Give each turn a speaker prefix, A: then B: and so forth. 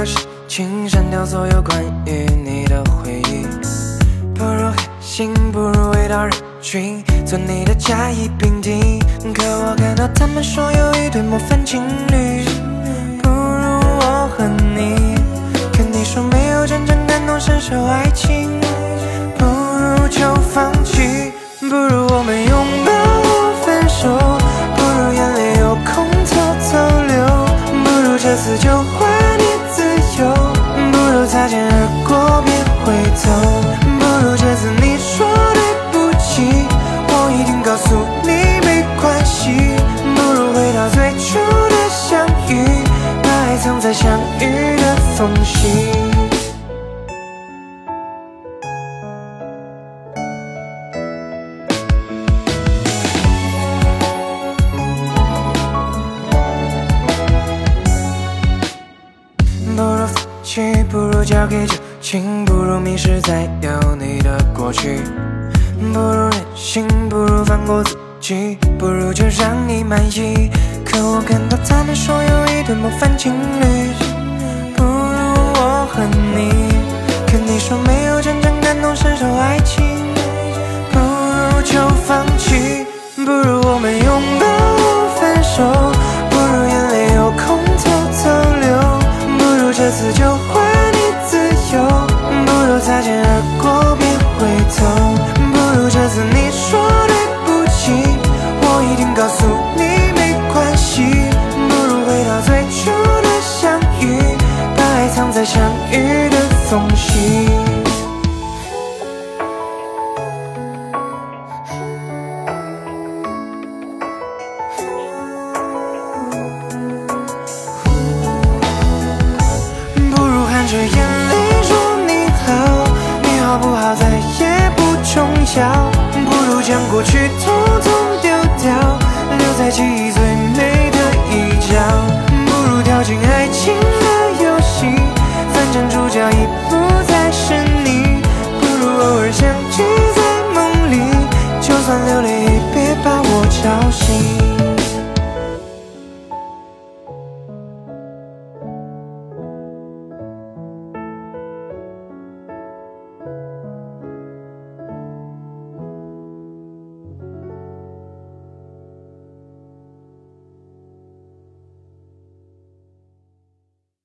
A: 不如发个誓，请删掉所有关于你的回忆。不如黑心，不如回到人群，做你的甲乙丙丁。可我看到他们说有一对模范情侣，不如我和你。可你说没有真正感同身受爱情，不如就放弃。不如我们拥抱擦肩而过别回头，交给旧情，不如迷失在有你的过去。不如任性，不如放过自己，不如就让你满意。可我看到他们说有一对模范情侣，着眼泪说你好你好不好再也不重要。不如将过去统统丢掉留在记忆最美的一角。不如跳进爱情的游戏反正主角已不再是你。不如偶尔相聚